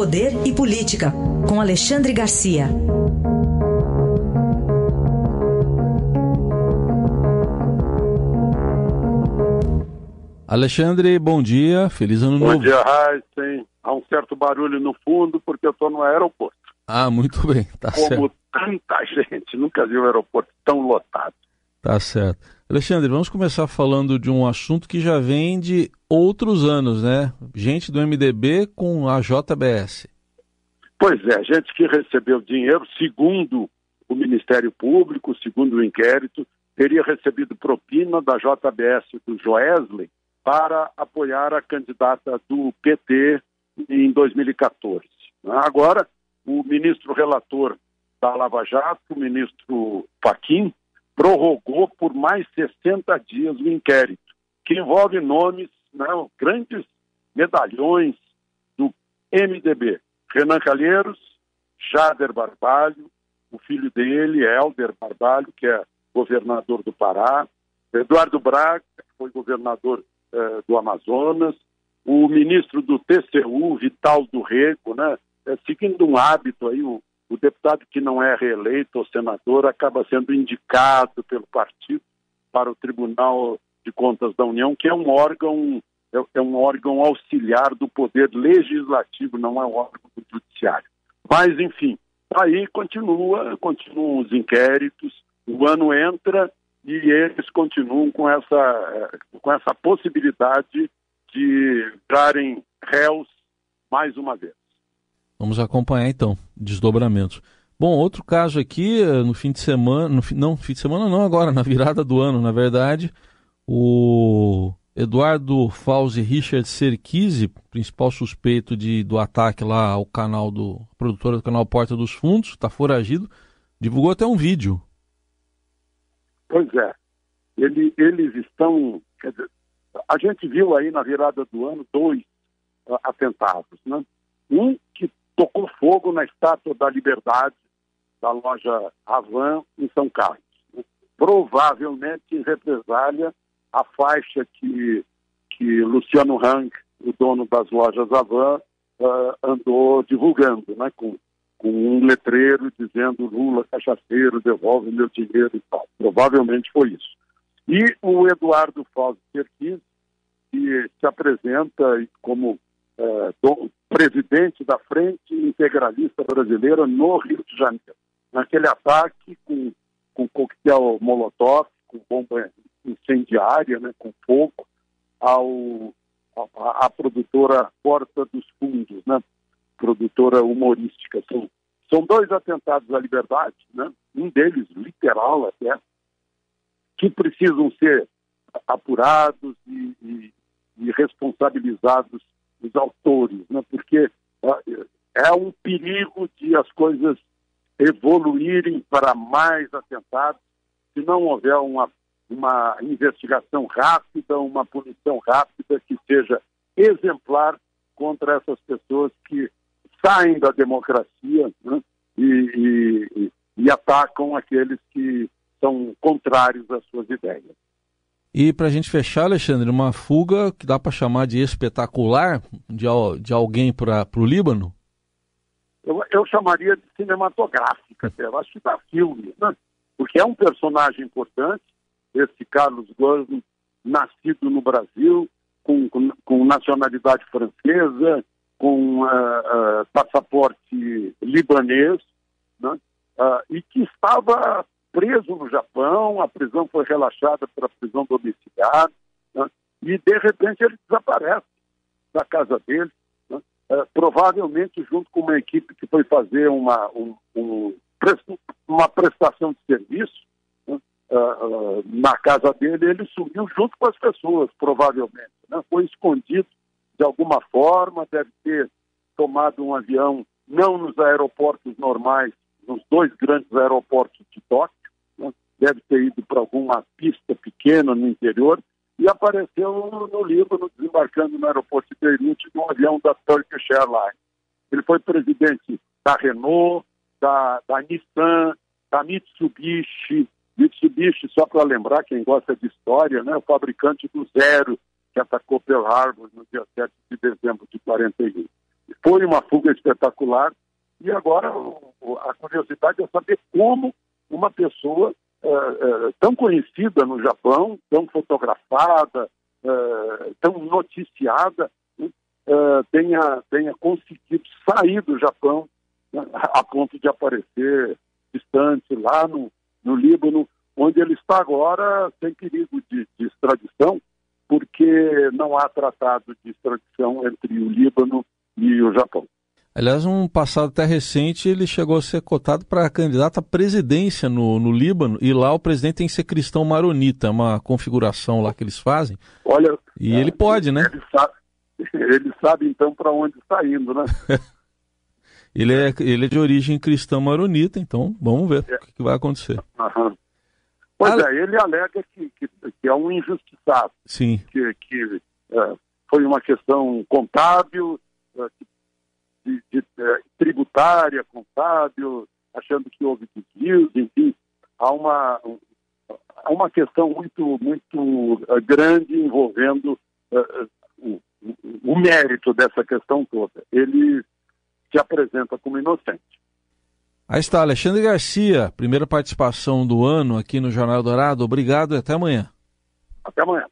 Poder e Política, com Alexandre Garcia. Alexandre, bom dia, feliz ano bom novo. Bom dia, Heisen. Há um certo barulho no fundo porque eu estou no aeroporto. Ah, muito bem, tá Como certo. tanta gente, nunca vi um aeroporto tão lotado. Tá certo. Alexandre, vamos começar falando de um assunto que já vem de outros anos, né? Gente do MDB com a JBS. Pois é, gente que recebeu dinheiro, segundo o Ministério Público, segundo o inquérito, teria recebido propina da JBS do Joesley para apoiar a candidata do PT em 2014. Agora, o ministro relator da Lava Jato, o ministro Faquim, prorrogou por mais 60 dias o inquérito, que envolve nomes, né, grandes medalhões do MDB. Renan Calheiros, Jader Barbalho, o filho dele, Helder Barbalho, que é governador do Pará, Eduardo Braga, que foi governador eh, do Amazonas, o ministro do TCU, Vital do Rego, né? É, seguindo um hábito aí, o, o, deputado que não é reeleito ou senador acaba sendo indicado pelo partido para o Tribunal de Contas da União, que é um órgão é, é um órgão auxiliar do poder legislativo, não é um órgão judiciário. Mas enfim, aí continua, continuam os inquéritos, o ano entra e eles continuam com essa com essa possibilidade de darem réus mais uma vez. Vamos acompanhar então desdobramentos. Bom, outro caso aqui no fim de semana, no, não, fim de semana não agora, na virada do ano, na verdade, o Eduardo Fauzi Richard Serkise, principal suspeito de, do ataque lá ao canal do produtor do canal Porta dos Fundos, está foragido, divulgou até um vídeo. Pois é, Ele, eles estão, dizer, a gente viu aí na virada do ano dois uh, atentados, né? Um que tocou fogo na Estátua da Liberdade da loja Avan em São Carlos, provavelmente em represália a faixa que, que Luciano Hang, o dono das lojas Avan, uh, andou divulgando, né, com, com um letreiro dizendo Lula cachaceiro, devolve meu dinheiro e tal. Provavelmente foi isso. E o Eduardo Fausto Serquis, que se apresenta como uh, do, presidente da Frente Integralista Brasileira no Rio de Janeiro. Naquele ataque com, com coquetel Molotov, com bomba incendiária, né, com fogo, ao, a, a, produtora Porta dos Fundos, né, produtora humorística. São, são dois atentados à liberdade, né, um deles literal até, que precisam ser apurados e, e, e responsabilizados os autores, né, porque é um perigo de as coisas evoluírem para mais atentados se não houver uma uma investigação rápida, uma punição rápida que seja exemplar contra essas pessoas que saem da democracia né, e, e, e, atacam aqueles que são contrários às suas ideias. E para a gente fechar, Alexandre, uma fuga que dá para chamar de espetacular de, de alguém para o Líbano? Eu, eu, chamaria de cinematográfica, até. eu acho que dá filme, né? porque é um personagem importante, esse Carlos Ghosn, nascido no Brasil, com, com, com nacionalidade francesa, com uh, uh, passaporte libanês, né? uh, e que estava preso no Japão, a prisão foi relaxada para prisão domiciliar, né? e de repente ele desaparece da casa dele, né? provavelmente junto com uma equipe que foi fazer uma, um, um, uma prestação de serviço, Uh, uh, na casa dele, ele sumiu junto com as pessoas, provavelmente. Né? Foi escondido de alguma forma, deve ter tomado um avião, não nos aeroportos normais, nos dois grandes aeroportos de Tóquio, né? Deve ter ido para alguma pista pequena no interior e apareceu no, no Líbano, desembarcando no aeroporto de Beirute, num avião da Turkish Airlines. Ele foi presidente da Renault, da, da Nissan, da Mitsubishi, Mitsubishi, só para lembrar, quem gosta de história, né, o fabricante do Zero, que atacou Pearl Harbor no dia 7 de dezembro de 41. foi uma fuga espetacular. E agora a curiosidade é saber como uma pessoa é, é, tão conhecida no Japão, tão fotografada, é, tão noticiada, tenha, tenha conseguido sair do Japão né, a ponto de aparecer distante lá no, no Líbano, onde ele está agora sem perigo de, de extradição, porque não há tratado de extradição entre o Líbano e o Japão. Aliás, um passado até recente, ele chegou a ser cotado para candidato à presidência no, no Líbano, e lá o presidente tem que ser cristão maronita, uma configuração lá que eles fazem. Olha, e é, ele pode, né? Ele sabe, ele sabe então para onde está indo, né? ele, é, ele é de origem cristã maronita, então vamos ver é. o que, vai acontecer. Uhum. Pois ah, é, ele alega que, que, que, é um injustiçado. Sim. Que, que é, foi uma questão contábil, é, que de, de, de tributária, contábil, achando que houve desvios, enfim, há uma, há uma questão muito, muito eh, grande envolvendo uh, o, o mérito dessa questão toda. Ele se apresenta como inocente. Aí está, Alexandre Garcia, primeira participação do ano aqui no Jornal Dourado. Obrigado e até amanhã. Até amanhã.